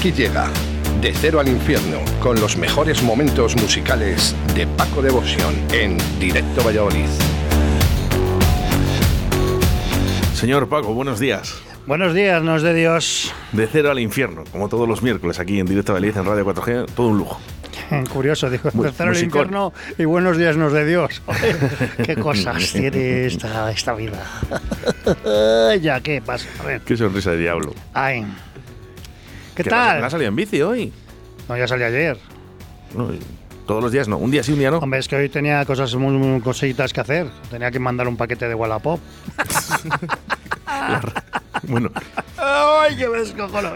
Aquí llega De Cero al Infierno con los mejores momentos musicales de Paco Devoción en Directo Valladolid. Señor Paco, buenos días. Buenos días, nos de Dios. De cero al infierno, como todos los miércoles aquí en Directo Valladolid en Radio 4G, todo un lujo. Curioso, dijo, tercero el musicón. infierno y buenos días nos de Dios. qué cosas tiene esta, esta vida. ya, ¿qué pasa? A ver. Qué sonrisa de diablo. Ay. ¿Qué Que tal? ¿No ha salido en bici hoy? No, ya salí ayer. No, todos los días no. Un día sí, un día no. Hombre, es que hoy tenía cosas muy, muy cositas que hacer. Tenía que mandar un paquete de Wallapop. Bueno, ¡Ay, qué me descojono,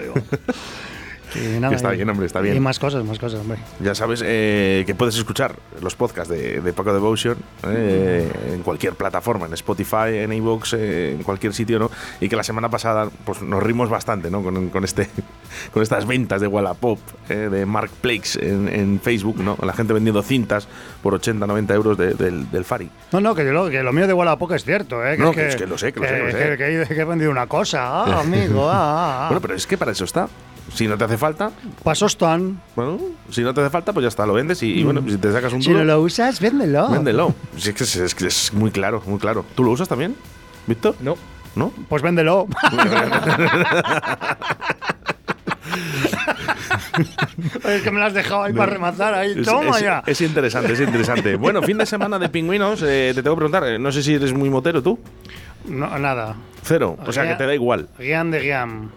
nada, Que está y- bien, hombre, está bien. Y más cosas, más cosas, hombre. ya sabes eh, que puedes escuchar los podcasts de, de Paco Devotion eh, en cualquier plataforma, en Spotify, en iVoox, eh, en cualquier sitio, ¿no? Y que la semana pasada pues, nos rimos bastante, ¿no? Con, con este, con estas ventas de Wallapop, eh, de Marketplace en, en Facebook, ¿no? La gente vendiendo cintas por 80, 90 euros de- del, del Fari. No, no, que lo, que lo mío de Wallapop es cierto, ¿eh? No, que es que lo sé, que lo sé, que lo sé. Que, he vendido una cosa, ah, amigo, ah, ah, ah. Bueno, pero es que para eso está. Si no te hace falta, Pasos están. bueno, si no te hace falta, pues ya está, lo vendes y, y bueno, si te sacas un Mm. Si duro, no lo usas, véndelo. véndelo. Si es, que es, es que es muy claro, muy claro. ¿Tú lo usas también, Víctor? No. ¿No? Pues véndelo. es que me lo has dejado ahí para rematar. Ahí, Es, toma es- ya. es interesante, es interesante. bueno, fin de semana de pingüinos, eh, te tengo que preguntar, eh, no sé si eres muy motero tú. No, nada. Cero, o sea que te da igual. Guián de guián.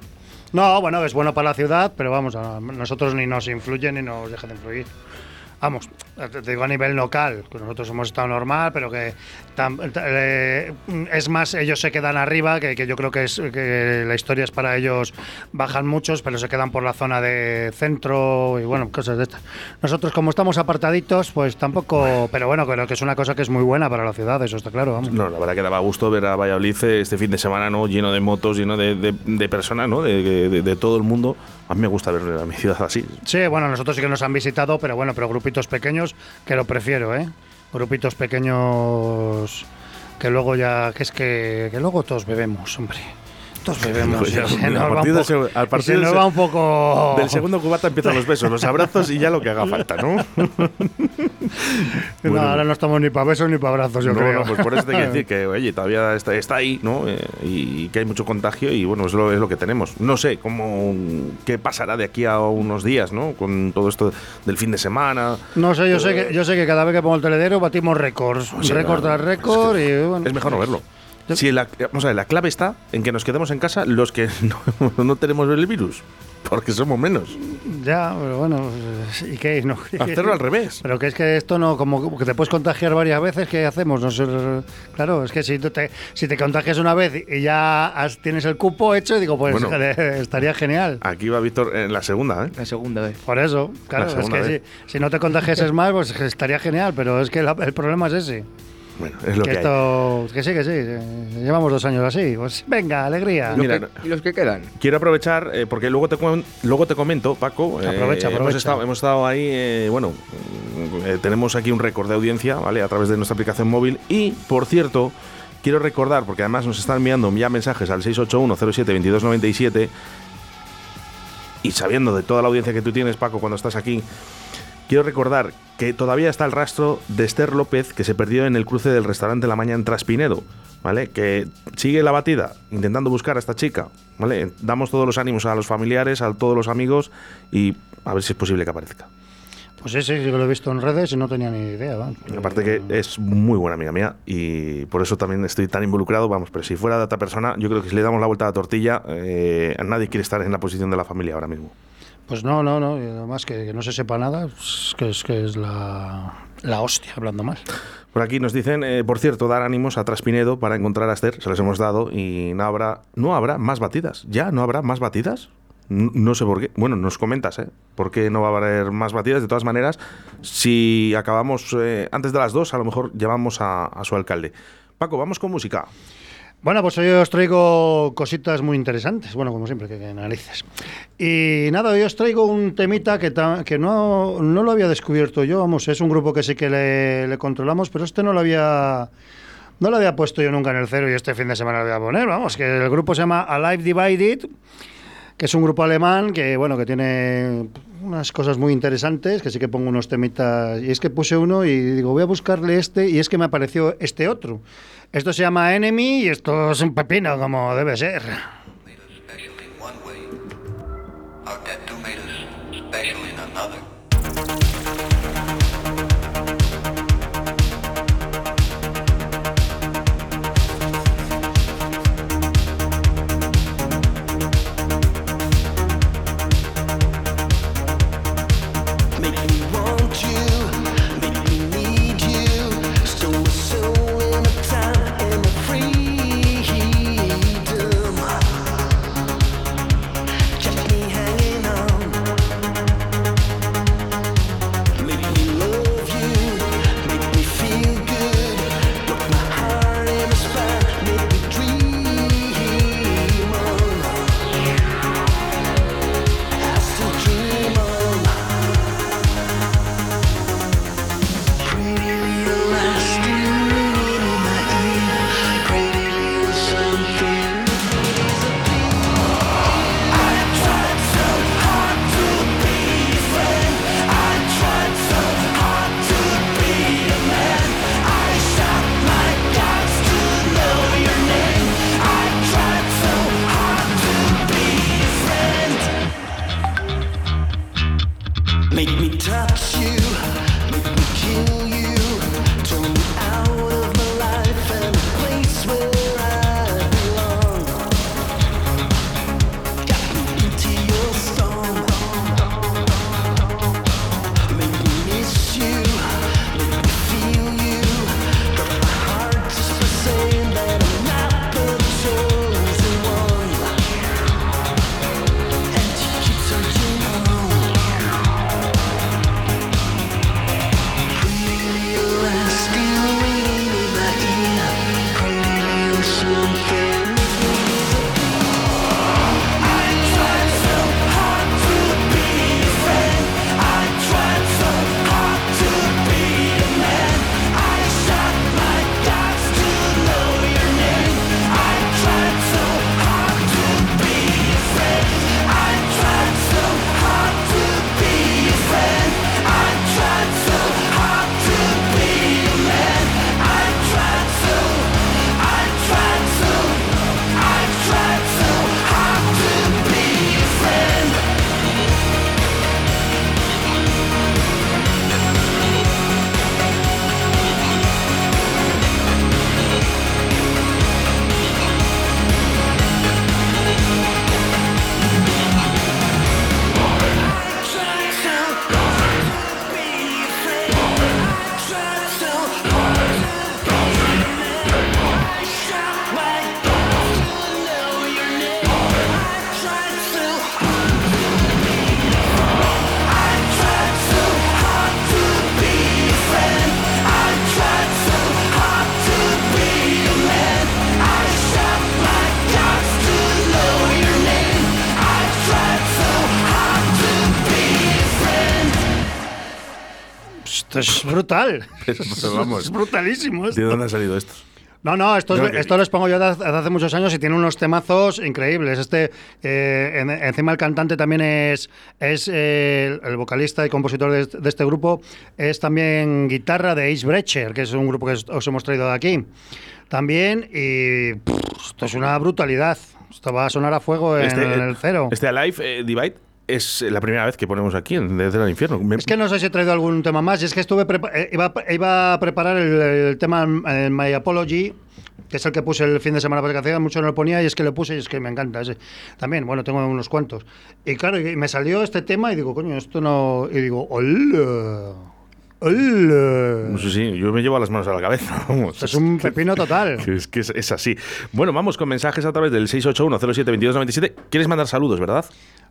No, bueno, es bueno para la ciudad, pero vamos, a nosotros ni nos influye ni nos deja de influir. Vamos, te digo a nivel local, que nosotros hemos estado normal, pero que tam- eh, es más, ellos se quedan arriba, que, que yo creo que, es, que la historia es para ellos, bajan muchos, pero se quedan por la zona de centro y bueno, cosas de estas. Nosotros como estamos apartaditos, pues tampoco, pero bueno, creo que es una cosa que es muy buena para la ciudad, eso está claro, vamos. No, la verdad que daba gusto ver a Valladolid este fin de semana, ¿no? Lleno de motos, lleno de, de- de personas, ¿no? De, de- todo el mundo. A mí me gusta ver a mi ciudad así. Sí, bueno, nosotros sí que nos han visitado, pero bueno, pero grupitos pequeños que lo prefiero, ¿eh? Grupitos pequeños que luego ya, que es que, que luego todos bebemos, hombre. Bebemos. Pues ya, se nos va un poco- al y partir se del nos va un poco... Del segundo cubata empiezan los besos, los abrazos y ya lo que haga falta, ¿no? No, ahora no estamos ni para besos ni para abrazos, yo no, creo. no, pues por eso te quiero decir que, oye, todavía está, está ahí, ¿no? Eh, y que hay mucho contagio y bueno, es lo, es lo que tenemos. No sé cómo, qué pasará de aquí a unos días, ¿no? Con todo esto del fin de semana. No sé, yo sé que yo sé que cada vez que pongo el teledero batimos récords, Sí, récord tras récord y bueno. Es mejor no verlo. Si la, vamos a ver, la clave está en que nos quedemos en casa los que no, no tenemos el virus, porque somos menos. Ya, pero bueno, ¿y qué? No, Hacerlo al revés. Pero que es que esto no, como que te puedes contagiar varias veces, ¿qué hacemos? No sé, claro, es que si, te, si te contagias una vez y ya has- tienes el cupo hecho, digo, pues Bueno. estaría genial. Aquí va Víctor en la segunda, ¿eh? La segunda vez. Por eso, claro, La es que si, si no te contagiases más, pues estaría genial, pero es que la- el problema es ese. Bueno, es lo que, que hay. esto, que sí, que sí, llevamos dos años así, pues venga, alegría. ¿Y los, Mira, que, y los que quedan? Quiero aprovechar, eh, porque luego te, luego te comento, Paco. eh, Aprovecha, Hemos aprovecha. estado, hemos estado ahí, eh, bueno, mm, eh, tenemos aquí un récord de audiencia, ¿vale? A través de nuestra aplicación móvil. Y, por cierto, quiero recordar, porque además nos están enviando ya mensajes al 681-07-2297. Y sabiendo de toda la audiencia que tú tienes, Paco, cuando estás aquí, quiero recordar que todavía está el rastro de Esther López que se perdió en el cruce del restaurante La Mañana en Traspinedo, ¿vale? Que sigue la batida intentando buscar a esta chica, ¿vale? Damos todos los ánimos a los familiares, a todos los amigos y a ver si es posible que aparezca. Pues sí, sí, que lo he visto en redes y no tenía ni idea. vamos. Aparte que es muy buena amiga mía y por eso también estoy tan involucrado, vamos, pero si fuera de otra persona, yo creo que si le damos la vuelta a la tortilla, eh, nadie quiere estar en la posición de la familia ahora mismo. Pues no, no, no, además que, que no se sepa nada, que es que es la la hostia, hablando mal. Por aquí nos dicen, eh, por cierto, dar ánimos a Traspinedo para encontrar a Esther, se les hemos dado y no habrá, no habrá más batidas. ¿Ya no habrá más batidas? No sé por qué. Bueno, nos comentas, ¿eh? ¿Por qué no va a haber más batidas? De todas maneras, si acabamos eh, antes de las dos, a lo mejor llamamos a su alcalde. Paco, vamos con música. Bueno, pues hoy os traigo cositas muy interesantes. Bueno, como siempre, que, que narices. Y nada, hoy os traigo un temita que, ta- que no, no lo había descubierto yo. Vamos, es un grupo que sí que le, le controlamos, pero este no lo había. No lo había puesto yo nunca en el cero y este fin de semana lo voy a poner. Vamos, que el grupo se llama Alive Divided, que es un grupo alemán que, bueno, que tiene unas cosas muy interesantes, que sí que pongo unos temitas. Y es que puse uno y digo, voy a buscarle este, y es que me apareció este otro. Esto se llama Enemy y esto es un pepino, como debe ser. Me touch you, Esto es brutal. Pero vamos. es brutalísimo. esto. ¿De dónde ha salido esto? No, no, esto, es- que- esto les pongo yo desde hace muchos años y tiene unos temazos increíbles. Este, eh, en- encima el cantante también es, es eh, el vocalista y compositor de, este- de este grupo, es también guitarra de Ace Brecher, que es un grupo que os- os hemos traído de aquí. También, y pff, esto es una brutalidad. Esto va a sonar a fuego en, en el cero. Este Alive eh, Divide es la primera vez que ponemos aquí en Desde el Infierno. Es que no sé si he traído algún tema más. Es que estuve eh, iba, iba a preparar el, el tema eh, My Apology, que es el que puse el fin de semana porque hacía mucho no lo ponía y es que le puse y es que me encanta ese. También, bueno, tengo unos cuantos. Y claro, me salió este tema y digo, coño, esto no. Y digo, hola. ¡Hola! Sí, sí, yo me llevo las manos a la cabeza. vamos. Es un pepino total. Es que es, es así. Bueno, vamos con mensajes a través del 681-07-2297. ¿Quieres mandar saludos, verdad?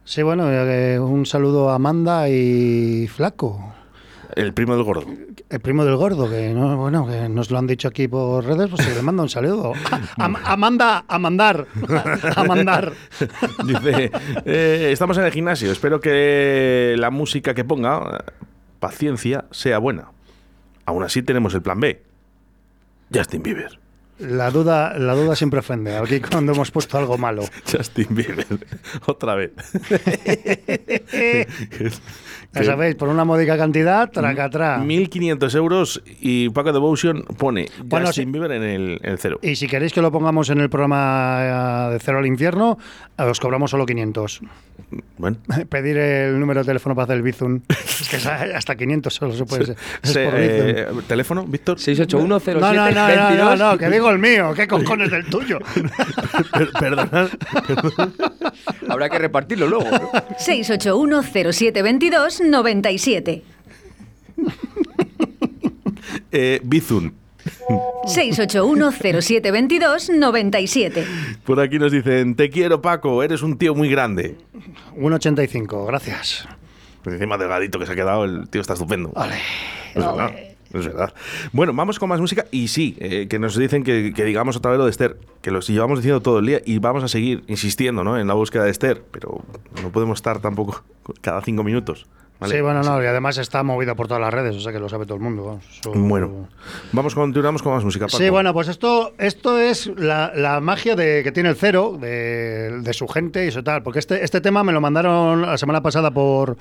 Sí, bueno, eh, un saludo a Amanda y Flaco. El primo del gordo. El primo del gordo, que no, bueno, que nos lo han dicho aquí por redes, pues se le manda un saludo. Am- Amanda, a mandar. A mandar. Dice, eh, estamos en el gimnasio, espero que la música que ponga, paciencia, sea buena. Aún así tenemos el plan B. Justin Bieber. La duda, la duda siempre ofende. Aquí cuando hemos puesto algo malo. Justin Bieber. Otra vez. Ya sabéis, por una módica cantidad, tracatrá. 1.500 euros y Paco Devotion pone Bueno, Justin. Bieber en el, el cero. Y si queréis que lo pongamos en el programa eh, de Cero al Infierno, os cobramos solo 500. Bueno. Pedir el número de teléfono para hacer el Bizum. Es que hasta 500 solo se puede Se- por eh. ¿Teléfono, Víctor? 681 07 No, no, no, no, no, 22. no, que digo el mío. ¿Qué cojones del tuyo? Per- Perdonad. Habrá que repartirlo luego. ¿no? 681 0722 97. Eh, Bizun. 681 0722 97. Por aquí nos dicen, te quiero Paco, eres un tío muy grande. 1,85, gracias. Pues encima delgadito que se ha quedado, el tío está estupendo. Vale. Verdad, es verdad. Bueno, vamos con más música y sí, eh, que nos dicen que, que digamos otra vez lo de Esther, que los llevamos diciendo todo el día y vamos a seguir insistiendo ¿no? en la búsqueda de Esther, pero no podemos estar tampoco cada cinco minutos. ¿Vale? Sí, bueno, no, y además está movido por todas las redes, o sea que lo sabe todo el mundo. vamos. Bueno, vamos continuamos con más música. Paco. Sí, bueno, pues esto, esto es la, la magia de, que tiene el cero, de, de su gente y eso tal. Porque este, este tema me lo mandaron la semana pasada por.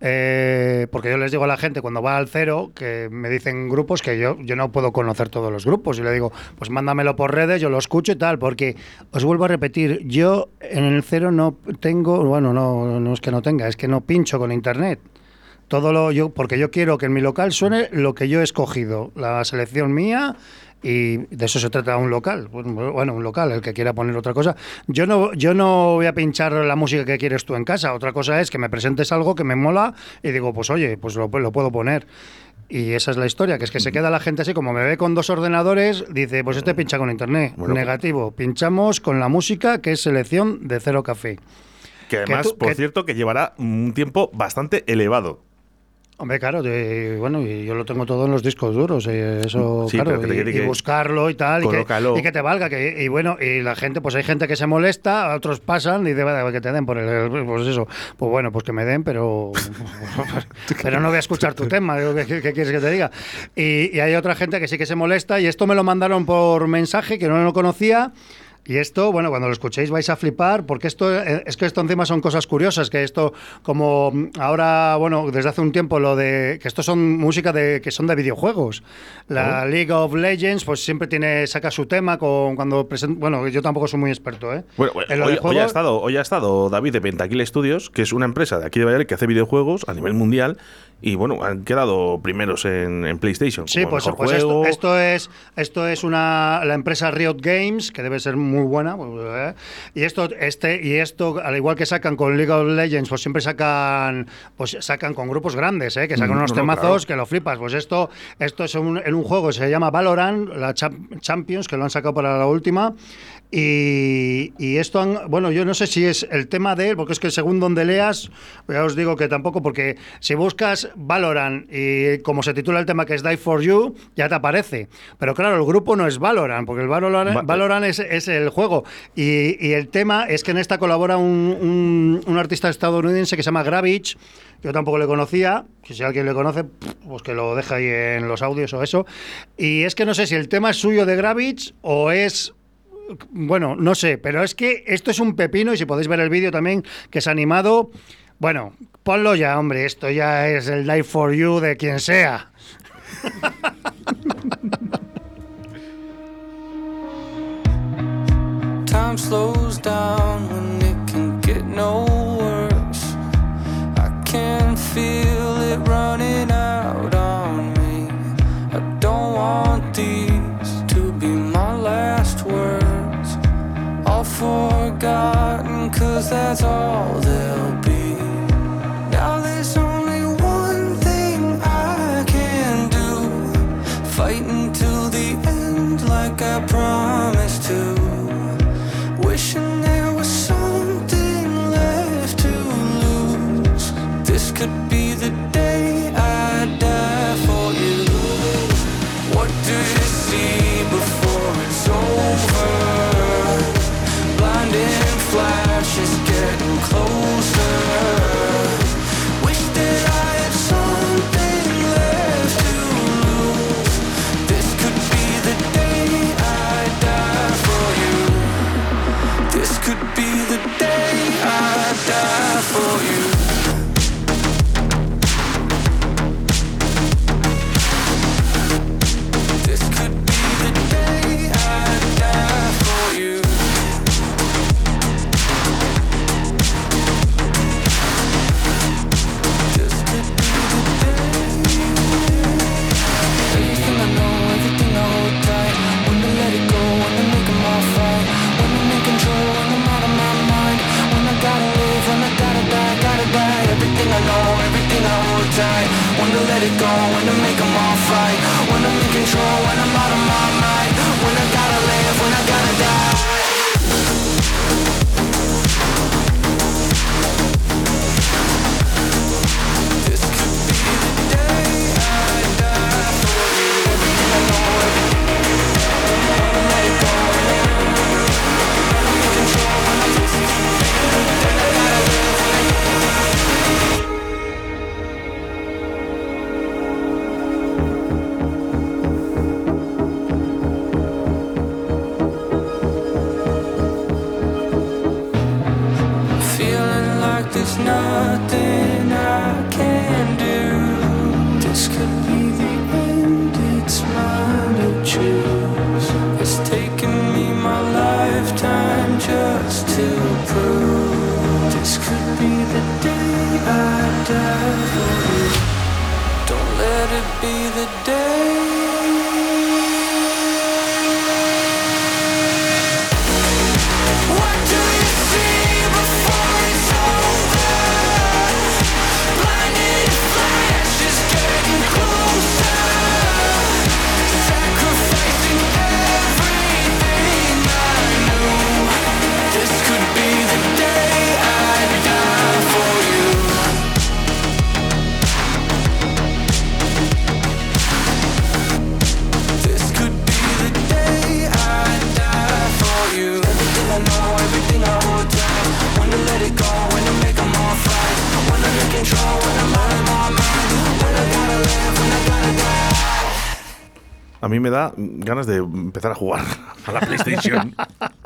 eh, porque yo les digo a la gente cuando va al cero que me dicen grupos que yo, yo no puedo conocer todos los grupos. Y le digo, pues mándamelo por redes, yo lo escucho y tal. Porque os vuelvo a repetir, yo en el cero no tengo. Bueno, no, no es que no tenga, es que no pincho con internet. Todo lo yo, porque yo quiero que en mi local suene lo que yo he escogido, la selección mía y de eso se trata un local. Bueno, bueno, un local, el que quiera poner otra cosa. Yo no, yo no voy a pinchar la música que quieres tú en casa. Otra cosa es que me presentes algo que me mola y digo, pues oye, pues lo, lo puedo poner. Y esa es la historia, que es que se queda la gente así, como me ve con dos ordenadores, dice, pues este pincha con internet. Bueno, Negativo, pinchamos con la música que es selección de cero café. que además, tú- por que- cierto, que llevará un tiempo bastante elevado. Hombre, claro, de- bueno, y yo lo tengo todo en los discos duros, eh, eso, Sí, claro, que y, quiere y que- buscarlo y tal, y que, Colócalo. y que te valga, que, y bueno, y la gente, pues hay gente que se molesta, otros pasan y "Vale, que te den por el, pues eso, pues bueno, pues que me den, pero, pero no voy a escuchar tu tema, digo, ¿qué, qué- qué quieres que te diga? Y, y hay otra gente que sí que se molesta, y esto me lo mandaron por mensaje, que no lo conocía, y esto, bueno, cuando lo escuchéis vais a flipar, porque esto eh, es que esto encima son cosas curiosas, que esto, como ahora, bueno, desde hace un tiempo lo de que esto son música de que son de videojuegos. La League of Legends, pues siempre tiene saca su tema con cuando presenta, bueno, yo tampoco soy muy experto, ¿eh? Bueno, hoy, hoy ha estado, hoy ha estado David de Pentakill Studios, que es una empresa de aquí de Valladolid que hace videojuegos a nivel mundial y bueno, han quedado primeros en, en PlayStation. Sí, pues, pues esto, esto es esto es una la empresa Riot Games que debe ser muy buena pues, ¿eh? y esto este y esto al igual que sacan con League of Legends pues siempre sacan pues sacan con grupos grandes ¿eh? que sacan Mm, unos no, no, temazos claro. que lo flipas pues esto esto es un- en un juego que se llama Valorant la Cham- Champions que lo han sacado para la última y, y esto, han- bueno, yo no sé si es el tema de él, porque es que según donde leas, ya os digo que tampoco, porque si buscas Valorant y como se titula el tema que es Die for You, ya te aparece. Pero claro, el grupo no es Valorant, porque el Valorant, Va- Valorant es, es el juego. Y, y el tema es que en esta colabora un, un- un artista estadounidense que se llama Gravich. Yo tampoco le conocía, si alguien le conoce, pues que lo deja ahí en los audios o eso. Y es que no sé si el tema es suyo de Gravich o es bueno, no sé, pero es que esto es un pepino y si podéis ver el vídeo también, que es animado, bueno, ponlo ya, hombre, esto ya es el Die for You de quien sea. Time slows down when it can get no worse. I can feel it running out on me. I don't want these forgotten, cause that's all they'll be. Day I die for you. Don't let it be the day. A mí me da ganas de empezar a jugar a la PlayStation.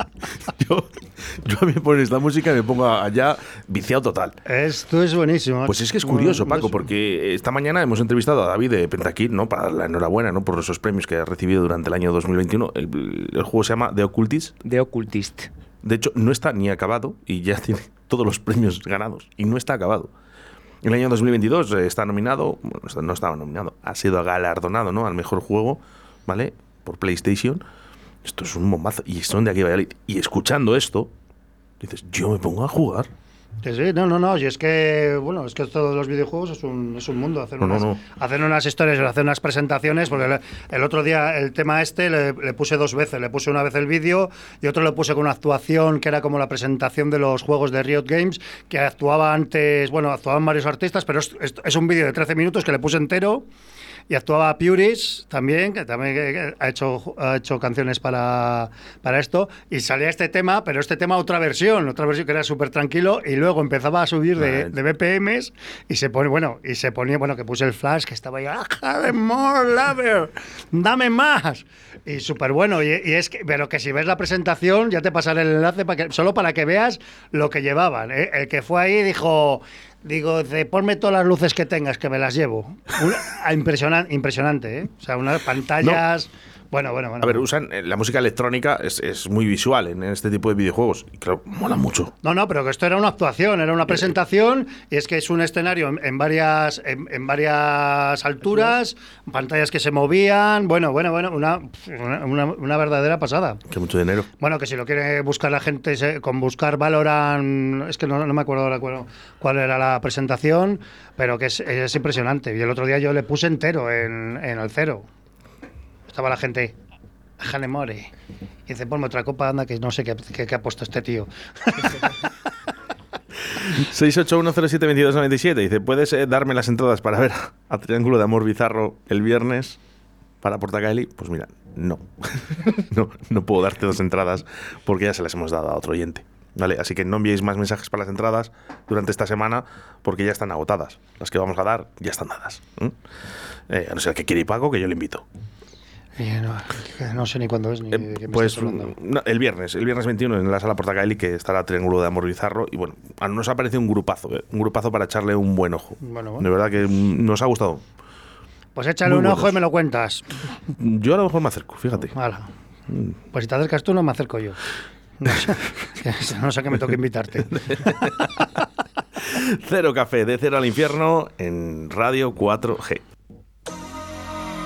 yo, yo a mí me pones esta música y me pongo allá viciado total. Esto es buenísimo. Pues es que es curioso, Bueno, Paco, porque esta mañana hemos entrevistado a David de Pentakit, ¿no? Para la enhorabuena, ¿no? Por esos premios que ha recibido durante el año 2021. El, el juego se llama The Occultist. De Occultist. De hecho, no está ni acabado y ya tiene todos los premios ganados. Y no está acabado. El año 2022 eh, está nominado, bueno, no estaba nominado, ha sido galardonado, ¿no? Al mejor juego, ¿vale? Por PlayStation. Esto es un bombazo. Y son de aquí Valladolid. Y escuchando esto, dices, yo me pongo a jugar. Que sí, no, no, no. Y es que, bueno, es que todos los videojuegos es un, es un mundo. Hacer, No, no, unas, no. hacer unas historias, hacer unas presentaciones. Porque el, el otro día, el tema este, le, le puse dos veces. Le puse una vez el vídeo y otro le puse con una actuación que era como la presentación de los juegos de Riot Games, que actuaba antes, bueno, actuaban varios artistas, pero es, es- es un vídeo de 13 minutos que le puse entero. Y actuaba Puris también, que también ha hecho, ha hecho canciones para, para esto. Y salía este tema, pero este tema otra versión, otra versión que era súper tranquilo. Y luego empezaba a subir de, de BPMs y se pone, bueno, y se ponía, bueno, que puse el flash, que estaba ahí, ¡Ah, more lover! ¡Dame más! Y súper bueno. Y, y es que, pero que si ves la presentación, ya te pasaré el enlace para que, solo para que veas lo que llevaban. ¿eh? El que fue ahí dijo. Digo, de ponme todas las luces que tengas, que me las llevo. Una- ah, impresionan- impresionante, ¿eh? O sea, unas pantallas. Bueno, bueno, bueno. A ver, usan eh, la música electrónica, es, es muy visual en este tipo de videojuegos. Y claro, mola mucho. No, no, pero que esto era una actuación, era una presentación y es que es un escenario en, en varias en, en varias alturas, pantallas que se movían, bueno, bueno, bueno, una, una, verdadera pasada. Que mucho dinero. Bueno, que si lo quiere buscar la gente se- con buscar Valorant, es que no, no me acuerdo ahora cuál, cuál era la presentación, pero que es, es impresionante. Y el otro día yo le puse entero en, en el cero. Estaba la gente. Janemore. Y dice, ponme otra copa, anda, que no sé qué, qué- ha puesto este tío. 681072297 dice, ¿puedes eh, darme las entradas para ver a Triángulo de Amor Bizarro el viernes para Portacaeli? Pues mira, no. no. No puedo darte dos entradas porque ya se las hemos dado a otro oyente. ¿Vale? Así que no enviéis más mensajes para las entradas durante esta semana porque ya están agotadas. Las que vamos a dar ya están dadas. Eh, a no ser que quiere ir Paco, que yo le invito. No, sé ni cuándo es ni Eh, de qué me pues no, el viernes, el viernes 21 en la sala Portacaeli que estará Triángulo de Amor Bizarro y bueno, nos ha parecido un grupazo, eh, un grupazo para echarle un buen ojo. Bueno, bueno. De verdad que mm, nos ha gustado. Pues échale muy un ojo y me lo cuentas. Yo a lo mejor me acerco, fíjate. Hala. Pues si te acercas tú, no me acerco yo. No sé, no sé que me toque invitarte. Cero Café, de cero al infierno en Radio 4G.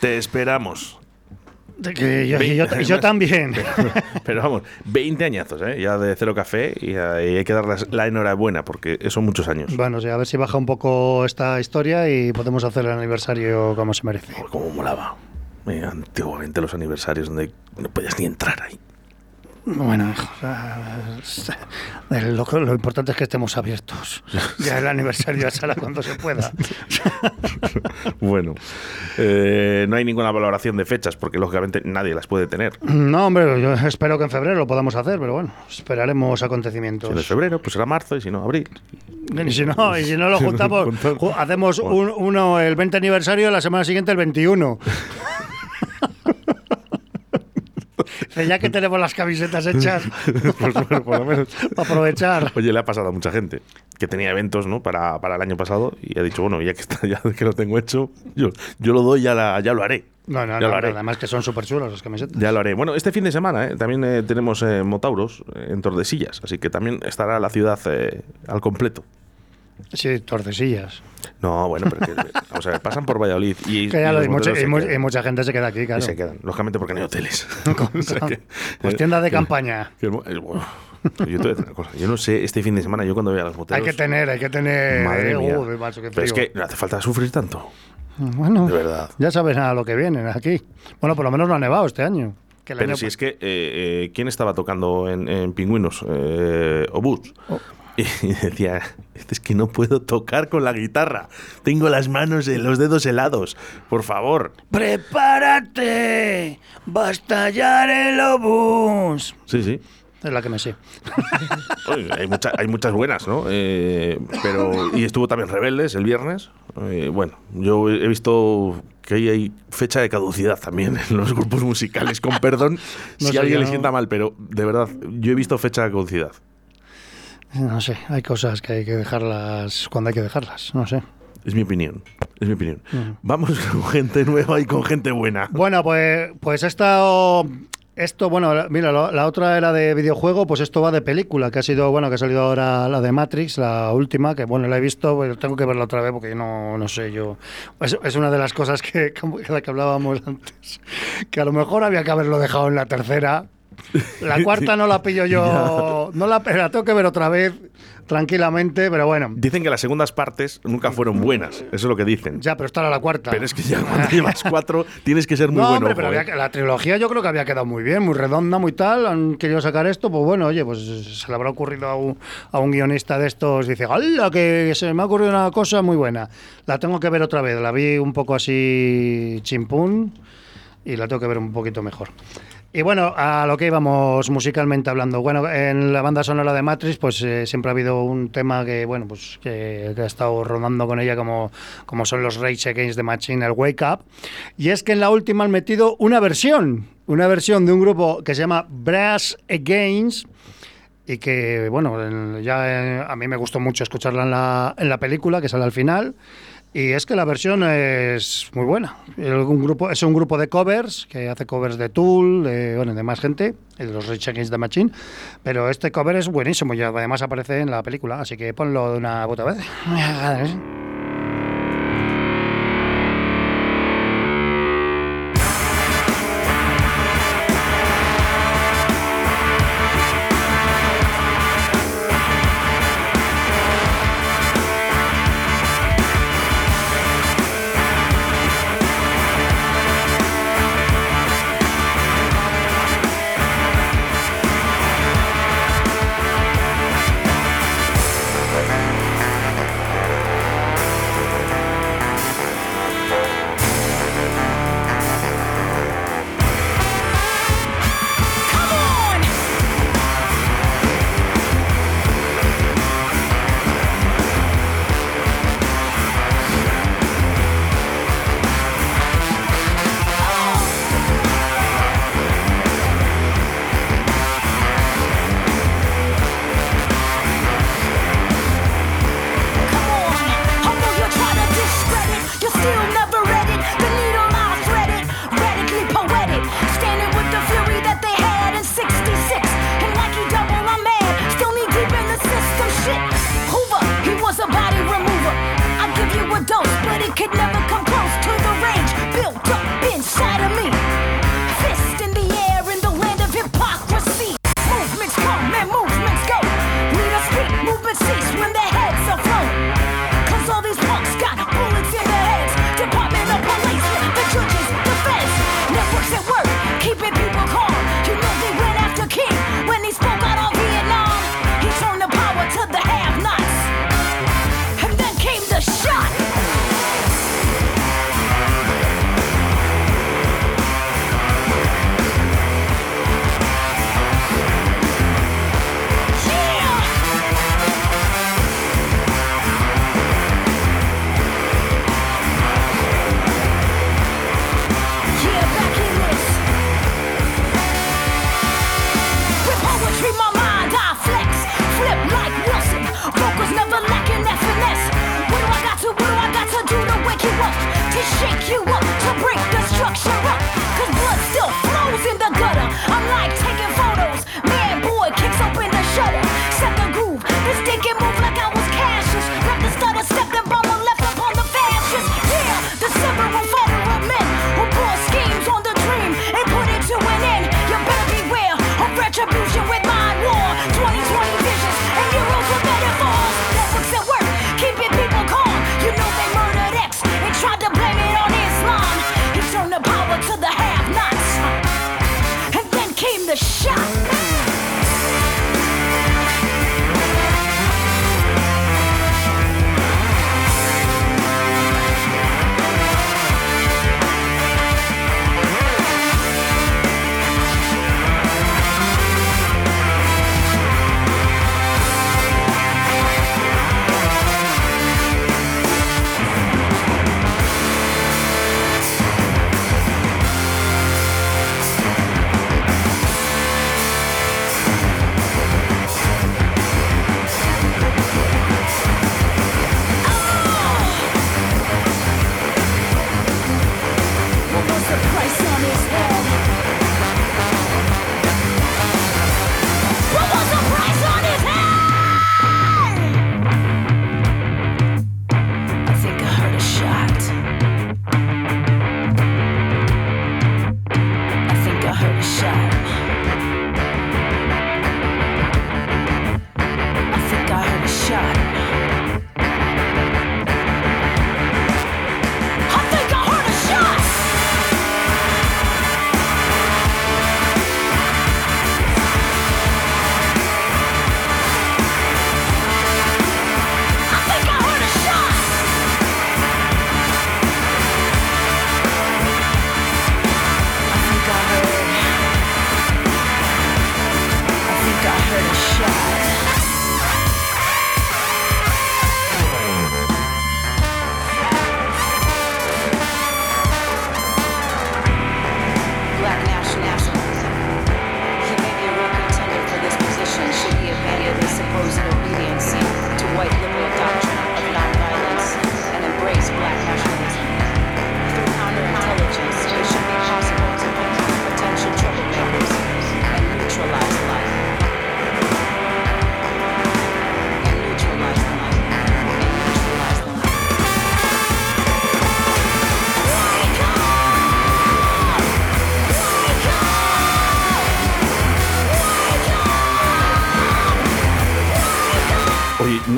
Te esperamos. Que yo, también. Pero vamos, 20 añazos, ¿eh? Ya de Cero Café y, hay que darles la enhorabuena porque son muchos años. Bueno, sí, a ver si baja un poco esta historia y podemos hacer el aniversario como se merece. Cómo molaba. Eh, Antiguamente los aniversarios donde no podías ni entrar ahí. Bueno, lo, lo importante es que estemos abiertos. Ya el aniversario ya será cuando se pueda. Bueno, eh, no hay ninguna valoración de fechas porque lógicamente nadie las puede tener. No, hombre, yo espero que en febrero lo podamos hacer, pero bueno, esperaremos Si no es acontecimientos. febrero, pues será marzo y si no, abril. Y si no, y si no lo juntamos, ju- hacemos un- uno el 20 aniversario, la semana siguiente el 21. Ya que tenemos las camisetas hechas, Pues bueno, por lo menos. para aprovechar. Oye, le ha pasado a mucha gente que tenía eventos ¿no? para, para el año pasado y ha dicho, bueno, ya que está, ya que lo tengo hecho, yo, yo lo doy, ya, la- ya lo haré. No, no, no, además que son súper chulas las camisetas. Ya lo haré. Bueno, este fin de semana ¿eh? también eh, tenemos eh, Motauros eh, en Tordesillas, así que también estará la ciudad al completo. Sí, tordesillas. No, bueno, pero que, vamos a ver, pasan por Valladolid y, Que ya y lo- y, mucha, moteros y mu- y mucha gente se queda aquí, Y claro. se quedan, lógicamente porque no hay hoteles. O sea que- Pues tienda de campaña. que- bueno. Yo te voy a decir una cosa. Yo no sé, este fin de semana, yo cuando voy a los moteros. Hay que tener, hay que tener. Madre mía. uy, macho, Pero es que no hace falta sufrir tanto. Bueno, De verdad. ya sabes a lo que vienen aquí. Bueno, por lo menos no ha nevado este año. Que el Pero año si es que, eh, eh, ¿quién estaba tocando en, en Pingüinos? Eh, Obús. Oh. Y decía, es que no puedo tocar con la guitarra. Tengo las manos, eh, los dedos helados. Por favor. ¡Prepárate! ¡Va a estallar el obús! Sí, sí. Es la que me sé. Oye, hay, mucha- hay muchas buenas, ¿no? Eh, pero y estuvo también Rebeldes el viernes. Eh, bueno, yo he visto que ahí hay fecha de caducidad también en los grupos musicales. Con perdón No si a alguien yo le no- sienta mal, pero de verdad, yo he visto fecha de caducidad. No sé, hay cosas que hay que dejarlas cuando hay que dejarlas. No sé. Es mi opinión. Es mi opinión. Vamos con gente nueva y con gente buena. Bueno, pues, pues esto, esto, bueno, mira, la, la otra era de videojuego, pues esto va de película, que ha sido, bueno, que ha salido ahora la de Matrix, la última, que bueno, la he visto, pues tengo que verla otra vez porque no, no sé, yo, es, es una de las cosas que, de la que hablábamos antes, que a lo mejor había que haberlo dejado en la tercera. La cuarta no la pillo yo, no la, la tengo que ver otra vez tranquilamente, pero bueno. Dicen que las segundas partes nunca fueron buenas. Eso es lo que dicen. Ya, pero esta era la cuarta. Pero es que ya cuando llevas cuatro tienes que ser muy no, bueno. hombre, pero había ¿eh? la trilogía yo creo que había quedado muy bien, muy redonda, muy tal. Han querido sacar esto, pues bueno, oye, pues se le habrá ocurrido a un, a un guionista de estos. Dice, ¡hala! Que se me ha ocurrido una cosa muy buena. La tengo que ver otra vez. La vi un poco así chimpún y la tengo que ver un poquito mejor. Y bueno, a lo que íbamos musicalmente hablando. Bueno, en la banda sonora de Matrix, pues eh, siempre ha habido un tema que, bueno, pues que, ha estado rodando con ella, como, como son los Rage Against the Machine, el Wake Up. Y es que en la última han metido una versión, una versión de un grupo que se llama Brass Against y que, bueno, en- ya eh, a mí me gustó mucho escucharla en la, en la película, que sale al final. Y es que la versión es muy buena. Un grupo, es un grupo de covers que hace covers de Tool, de, bueno, de más gente, de los Rage Against the Machine. Pero este cover es buenísimo y además aparece en la película, así que ponlo de una puta vez.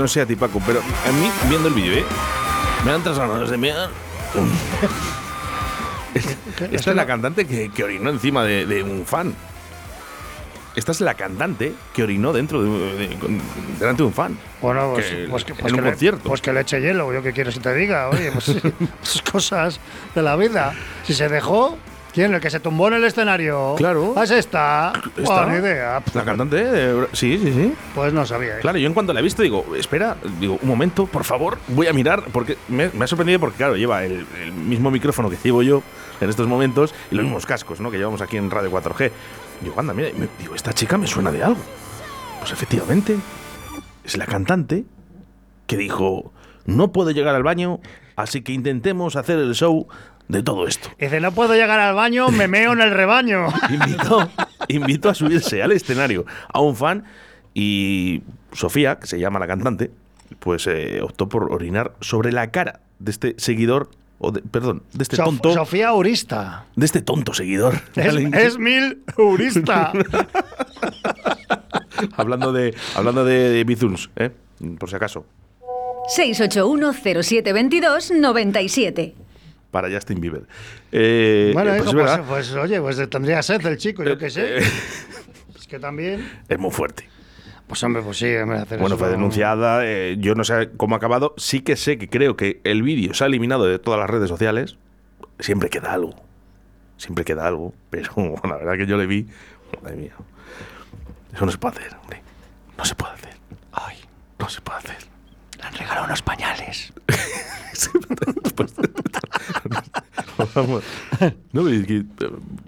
no sé a ti, Paco, pero a mí, viendo el vídeo, ¿eh? Me dan tras ganas de mear. Esta es la cantante que, que orinó encima de, de un fan. Esta es la cantante que orinó dentro de, de- delante de un fan. Bueno, pues, Que- pues que, en pues un que le, concierto. pues que le eche hielo, yo que quieres que te diga, oye, pues cosas de la vida. Si se dejó, ¿quién? El que se tumbó en el escenario. Claro. Ah, es esta. ¿Esta? Buena idea. La cantante, sí, sí, sí. Pues no sabía. ¿eh? Claro, yo en cuanto la he visto digo, espera, digo, un momento, por favor, voy a mirar, porque me, me ha sorprendido porque, claro, lleva el, el mismo micrófono que llevo yo en estos momentos y los mismos cascos, ¿no? Que llevamos aquí en Radio 4G. Digo, anda, mira, y me- digo, esta chica me suena de algo. Pues efectivamente, es la cantante que dijo, no puedo llegar al baño, así que intentemos hacer el show de todo esto. Dice, no puedo llegar al baño, me meo en el rebaño. invitó, invitó a subirse al escenario a un fan y Sofía, que se llama la cantante, pues eh, optó por orinar sobre la cara de este seguidor, o de- perdón, de este Sof- tonto, Sofía Urista. de este tonto seguidor. Es, es mil Urista. hablando de hablando de, de Bizuns, ¿eh? por si acaso, 681-0722-97. Para Justin Bieber. Eh, bueno, eh, hijo, pues, es pues, pues, oye, pues tendría sed el chico, yo qué sé. eh, Es que también. es muy fuerte. Pues hombre, pues sí, hombre, hacer Bueno, eso fue denunciada. eh, yo no sé cómo ha acabado. Sí que sé que creo que el vídeo se ha eliminado de todas las redes sociales. Siempre queda algo. Siempre queda algo. Pero la verdad que yo le vi. Madre mía. Eso no se puede hacer, hombre. No se puede hacer. Ay, no se puede hacer. Le han regalado unos pañales. No,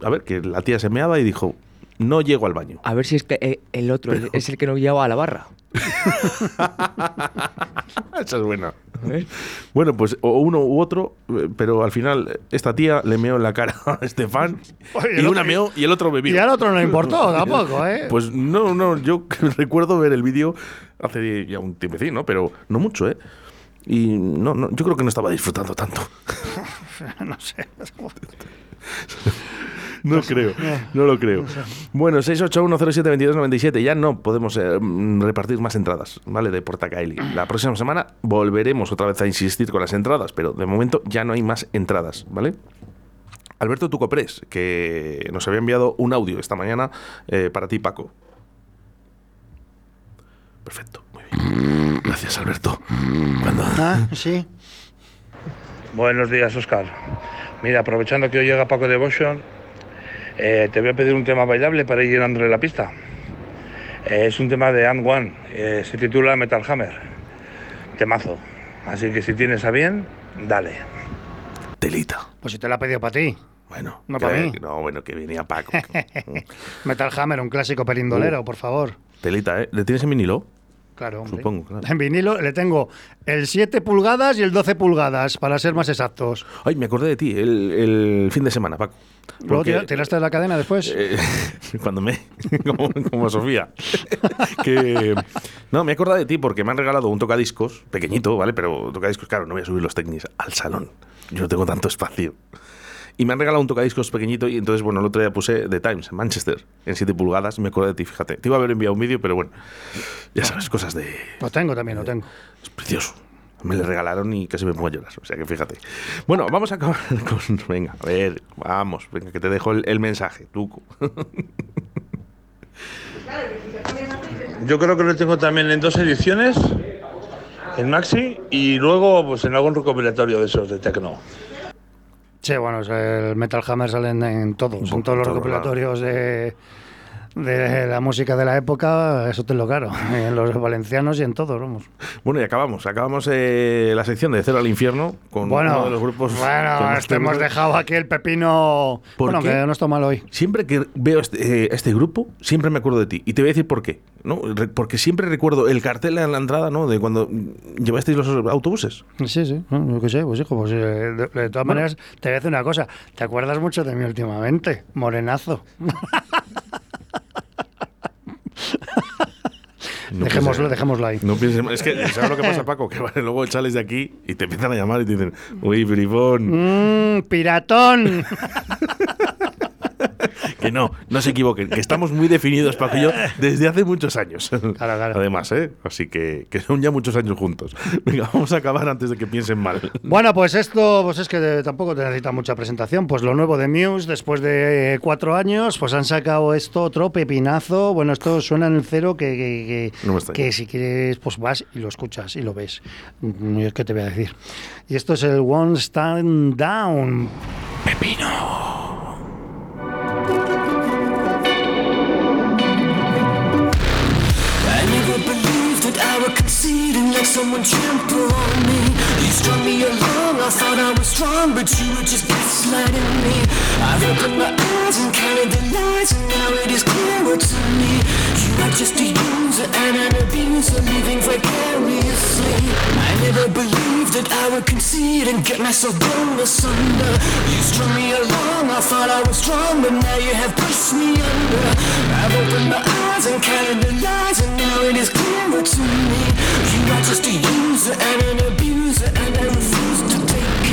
a ver, que la tía se meaba y dijo: No llego al baño. A ver si es que eh, el otro es el que no lleva a la barra. Esa es buena. ¿Eh? Bueno, pues o uno u otro, eh, pero al final esta tía le meó en la cara a este fan Oye, y el una otro- meó y el otro bebió. Y al otro no le importó tampoco, ¿eh? Pues no, no, yo recuerdo ver el vídeo hace ya un tiempecín, ¿no? Pero no mucho, ¿eh? Y no, no, yo creo que no estaba disfrutando tanto. no sé. No creo, no lo creo. Bueno, 681072297, ya no podemos eh, repartir más entradas, ¿vale? De Porta Kaeli. La próxima semana volveremos otra vez a insistir con las entradas, pero de momento ya no hay más entradas, ¿vale? Alberto Tucopres, que nos había enviado un audio esta mañana eh, para ti, Paco. Perfecto, muy bien. Gracias, Alberto. Cuando- Ah, sí. Buenos días, Oscar. Mira, aprovechando que hoy llega Paco Devotion, eh, te voy a pedir un tema bailable para ir llenándole la pista. Eh, es un tema de And One, eh, se titula Metal Hammer. Temazo. Así que si tienes a bien, dale. Telita. Pues si te la ha pedido para ti. Bueno, No para mí. No, bueno, que venía Paco. Metal Hammer, un clásico perindolero, Uh. por favor. Telita, ¿eh? ¿Le tienes en vinilo? Claro, hombre. Supongo, claro. En vinilo le tengo el 7 pulgadas y el 12 pulgadas, para ser más exactos. Ay, me acordé de ti el, el fin de semana, Paco. Luego tiraste de la cadena después. eh, cuando me. como, como Sofía. que. No, me he acordado de ti porque me han regalado un tocadiscos, pequeñito, ¿vale? Pero tocadiscos, claro, no voy a subir los técnicos al salón. Yo no tengo tanto espacio. Y me han regalado un tocadiscos pequeñito y entonces, bueno, el otro día puse The Times en Manchester, en 7 pulgadas. Me acordé de ti, fíjate. Te iba a haber enviado un vídeo, pero bueno, ya sabes, cosas de. Lo tengo también, lo tengo. Es precioso. Me le regalaron y casi me pongo a llorar. O sea que fíjate. Bueno, vamos a acabar con. Venga, a ver, vamos. Venga, que te dejo el, el mensaje, Tuco. Yo creo que lo tengo también en dos ediciones, en Maxi y luego pues en algún recopilatorio de esos de Tecno. Sí, bueno, el Metal Hammer salen en todos, en todos los recopilatorios de, de la música de la época, eso te lo claro, en los valencianos y en todos, vamos. Bueno, y acabamos. Acabamos eh, la sección de Cero al Infierno con Bueno, uno de los grupos. bueno, este hemos dejado aquí el pepino. ¿Por bueno, qué? que no está mal hoy. Siempre que veo este, eh, este grupo, siempre me acuerdo de ti. Y te voy a decir por qué. ¿no? Porque siempre recuerdo el cartel en la entrada, ¿no? De cuando llevasteis los autobuses. Sí, sí, yo qué sé, pues hijo, pues eh, de, de todas maneras, te voy a decir una cosa, ¿te acuerdas mucho de mí últimamente? Morenazo. No dejémoslo, dejémoslo ahí. No pienses Es que, ¿sabes lo que pasa, Paco? Que vale, luego sales de aquí y te empiezan a llamar y te dicen, uy, bribón. Mmm, piratón. que no, no se equivoquen, que estamos muy definidos, Paco y yo, desde hace muchos años. claro. Además, ¿eh? Así que, que son ya muchos años juntos. Venga, vamos a acabar antes de que piensen mal. Bueno, pues esto, pues es que tampoco te necesita mucha presentación. Pues lo nuevo de Muse, después de cuatro años, pues han sacado esto, otro pepinazo. Bueno, esto suena en el cero que, que, que- No si quieres, pues vas y lo escuchas y lo ves. Mm, Es que te voy a decir. Y esto es el One Stand Down. I and let someone trample on me. You strung me along, I thought I was strong, but you were just gaslighting me. I've opened my eyes and counted the lies, and now it is clearer to me. You are just a user and an abuser, living vicariously. I never believed that I would concede and get myself blown asunder. You strung me along, I thought I was strong, but now you have pushed me under. I've opened my eyes and counted the lies, and now it is clearer to me. You are just a user and an abuser,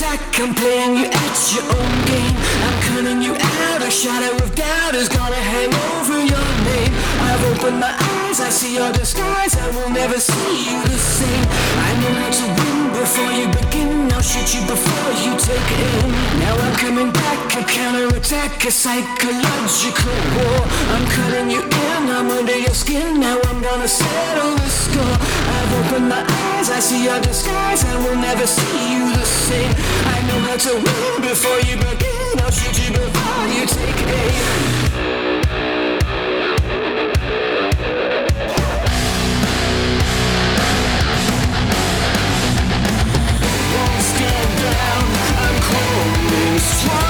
counterattack. I'm playing you at your own game. I'm cutting you out. A shadow of doubt is gonna hang over your name. I've opened my eyes, I see your disguise. I will never see you the same. I know how to win before you begin. I'll shoot you before you take aim. Now I'm coming back, I counterattack. A psychological war. I'm cutting you in, I'm under your skin. Now I'm gonna settle the score. I've opened my eyes, I see your disguise. I will never see you the same. I know how to win before you begin. I'll shoot you before you take aim. Down, I'm growing stronger.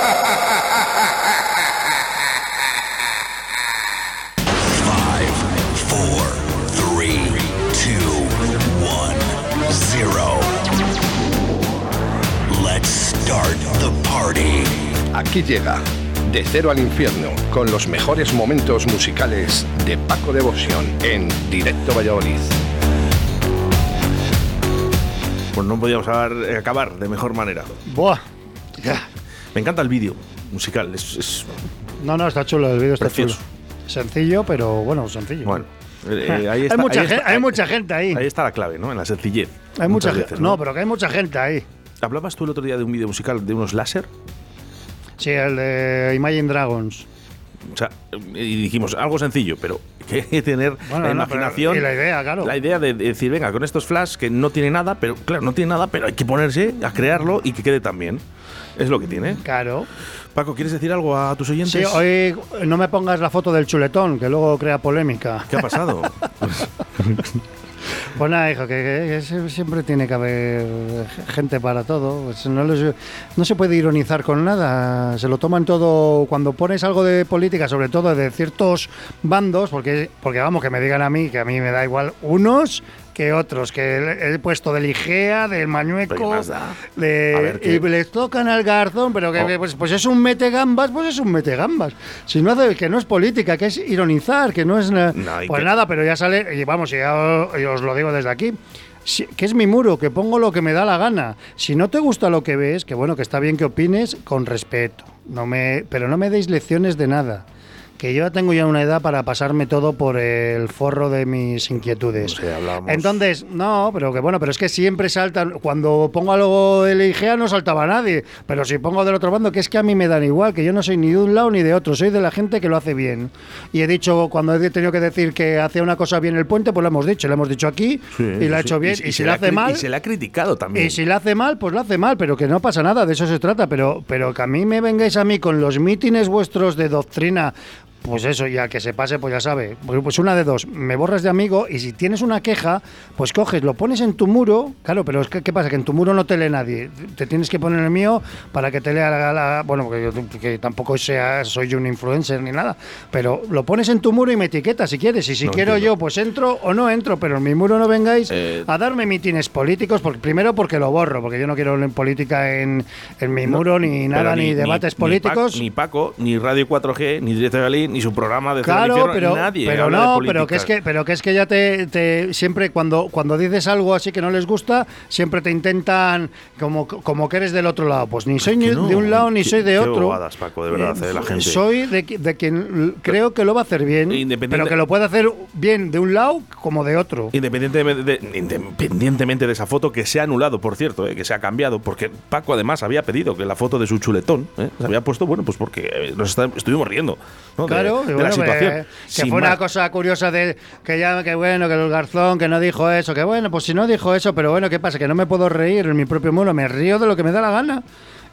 Aquí llega De Cero al Infierno con los mejores momentos musicales de Paco Devoción en Directo Valladolid. Pues no podíamos acabar, acabar de mejor manera. Buah. Ya. Me encanta el vídeo musical. Es, es- No, no, está chulo, el vídeo está Precioso. chulo. Sencillo, pero bueno, sencillo. bueno. Eh, eh, ahí hay, está- mucha ahí gen- está- hay mucha gente ahí. Ahí está la clave, ¿no? En la sencillez. Hay mucha Muchas gente. veces, No, pero que hay mucha gente ahí. ¿Hablabas tú el otro día de un vídeo musical de unos láser? Sí, el de Imagine Dragons. O sea, y dijimos algo sencillo, pero que tener Bueno, la no, imaginación. y la idea, claro. La idea de decir, venga, con estos flash que no tiene nada, pero claro, no tiene nada, pero hay que ponerse a crearlo y que quede tan bien. Es lo que tiene. Claro. Paco, ¿quieres decir algo a tus oyentes? Sí, hoy no me pongas la foto del chuletón, que luego crea polémica. ¿Qué ha pasado? Pues nada, hijo, que, siempre tiene que haber gente para todo. Pues no, no se puede ironizar con nada. Se lo toman todo. Cuando pones algo de política, sobre todo de ciertos bandos, porque, porque vamos, que me digan a mí, que a mí me da igual unos que otros, que he he puesto del Igea, del ¿Pero Mañueco, de- y les tocan al garzón, pero que Oh. pues, pues es un metegambas, pues es un metegambas. Si no hace, que no es política, que es ironizar, que no es na- No, y pues que- nada, pero ya sale, y vamos, y ya os, lo digo desde aquí. si- que es mi muro, que pongo lo que me da la gana. Si no te gusta lo que ves, que bueno, que está bien que opines con respeto. No me, pero no me deis lecciones de nada. Que yo tengo ya una edad para pasarme todo por el forro de mis inquietudes. Hablábamos- Entonces, no, pero que bueno, pero es que siempre saltan. Cuando pongo algo del IGEA no saltaba nadie. Pero si pongo del otro bando, que es que a mí me dan igual, que yo no soy ni de un lado ni de otro, soy de la gente que lo hace bien. Y he dicho, cuando he tenido que decir que hacía una cosa bien el puente, pues lo hemos dicho, lo hemos dicho aquí Sí, y lo ha sí. hecho bien. Y- Y, y si lo hace mal. y se le ha criticado también. Y si lo hace mal, pues lo hace mal, pero que no pasa nada, de eso se trata. Pero, pero que a mí me vengáis a mí con los mítines vuestros de doctrina. Pues eso, y al que se pase, pues ya sabe. Pues pues una de dos, me borras de amigo y si tienes una queja, pues coges, lo pones en tu muro. Claro, pero es que, ¿qué pasa? Que en tu muro no te lee nadie. Te tienes que poner el mío para que te lea la. la- bueno, porque yo que tampoco sea, soy un influencer ni nada. Pero lo pones en tu muro y me etiquetas si quieres. Y si No quiero entiendo. yo, pues entro o no entro. Pero en mi muro no vengáis Eh, a darme mítines políticos, porque, primero porque lo borro, porque yo no quiero en política en, en mi No, muro, ni nada, ni, debates ni políticos. Ni, Paco, ni Radio 4G, ni Directo de Galí, ni su programa de Claro, pero, nadie pero habla no, pero que es que, pero que es que ya te, te- siempre cuando, cuando dices algo así que no les gusta, siempre te intentan como, como que eres del otro lado. Pues ni soy no, de un lado ni qué- soy de otro. bobadas, Paco, de verdad, eh, la gente. Soy de, de quien creo que lo va a hacer bien, pero que lo puede hacer bien de un lado como de otro. Independientemente de, independientemente de esa foto que se ha anulado, por cierto, eh, que se ha cambiado, porque Paco además había pedido que la foto de su chuletón eh, se había puesto, bueno, pues porque eh, nos está- estuvimos riendo ¿no? de- Claro, de, la bueno, situación. que, que Sin fue una cosa curiosa de que ya, que bueno, que el garzón, que no dijo eso, que bueno, pues si no dijo eso, pero bueno, ¿qué pasa? Que no me puedo reír en mi propio muro, me río de lo que me da la gana.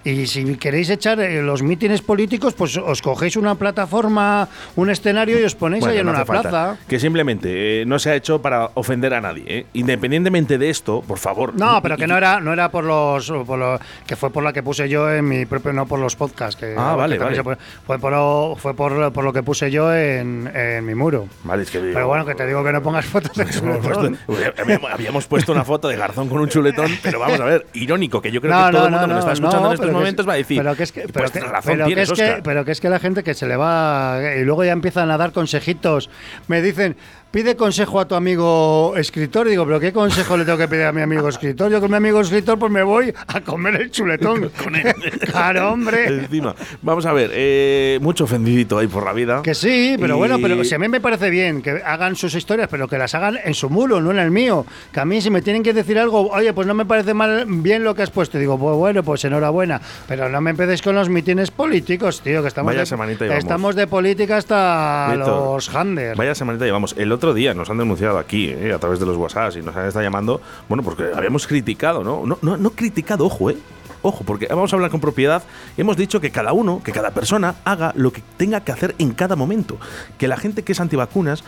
Y si queréis echar eh, los mítines políticos, pues os cogéis una plataforma, un escenario y os ponéis Bueno, ahí en no una falta. plaza. Que simplemente eh, no se ha hecho para ofender a nadie. eh. Independientemente de esto, por favor. No, pero que no era, no era por los, por lo- que fue por la que puse yo en mi propio, no por los podcasts. Que, Ah, vale, que vale. Fue, fue por, lo- fue por, por lo que puse yo en, en mi muro. Vale, es que Pero bueno, que te digo que no pongas fotos de chuletón. puesto, habíamos- puesto una foto de Garzón con un chuletón, pero vamos a ver, irónico, que yo creo No, que todo no, el mundo que nos está escuchando en estos que momentos es- va a decir, pero que es que, pero pues que, razón pero que es que, pero que es que la gente que se le va y luego ya empiezan a dar consejitos. Me dicen, pide consejo a tu amigo escritor. Y digo, pero ¿qué consejo le tengo que pedir a mi amigo escritor? Yo con mi amigo escritor pues me voy a comer el chuletón. claro, hombre. Encima. Vamos a ver, eh, mucho ofendidito ahí por la vida. Que sí, pero Y- bueno, pero si a mí me parece bien que hagan sus historias, pero que las hagan en su muro, no en el mío. Que a mí si me tienen que decir algo, oye, pues no me parece mal bien lo que has puesto, digo, pues bueno, pues enhorabuena. Pero no me empecéis con los mitines políticos, tío, que estamos, Vaya de, semanita estamos de política hasta los handers. Vaya semanita llevamos. El otro día nos han denunciado aquí, eh, a través de los WhatsApp, y nos han estado llamando, bueno, porque habíamos criticado, ¿no? No, no, no criticado, ojo, ¿eh? Ojo, porque vamos a hablar con propiedad. Hemos dicho que cada uno, que cada persona haga lo que tenga que hacer en cada momento. Que la gente que es antivacunas,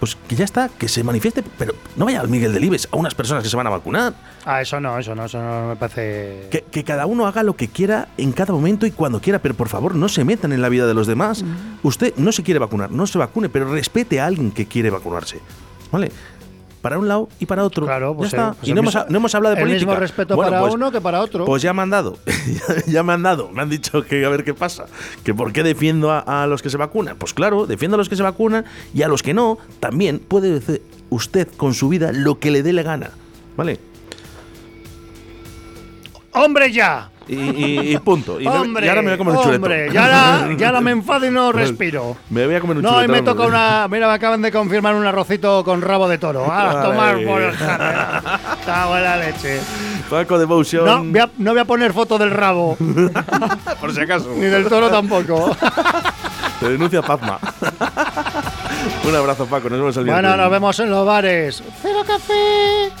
pues que ya está, que se manifieste, pero no vaya al Miguel Delibes a unas personas que se van a vacunar. Ah, eso no, eso no, eso no me parece. Que, que cada uno haga lo que quiera en cada momento y cuando quiera, pero por favor no se metan en la vida de los demás. Usted no se quiere vacunar, no se vacune, pero respete a alguien que quiere vacunarse. ¿Vale? Para un lado y para otro. Claro, Ya pues, está. eh, pues y el no hemos, no hemos hablado de el política. mismo respeto Bueno, para pues- uno que para otro. Pues ya me han dado. ya me han dado. Me han dicho que a ver qué pasa. Que por qué defiendo a, a los que se vacunan. Pues claro, defiendo a los que se vacunan y a los que no, también puede hacer usted con su vida lo que le dé la gana. ¿Vale? ¡Hombre ya! Y, y- y punto. Y, me- hombre, y ahora me voy a comer un chuletón. hombre, ya la, ya la me enfado y no respiro. Me voy a comer un No, y chuletón. me toca una. Mira, me acaban de confirmar un arrocito con rabo de toro. A Vale. tomar por el en la leche. Paco Devotion. No voy, a, no voy a poner foto del rabo, por si acaso. ni del toro tampoco. Te denuncia Pazma. un abrazo, Paco. Nos vemos el bueno, viernes. nos vemos en los bares. ¡Cero café!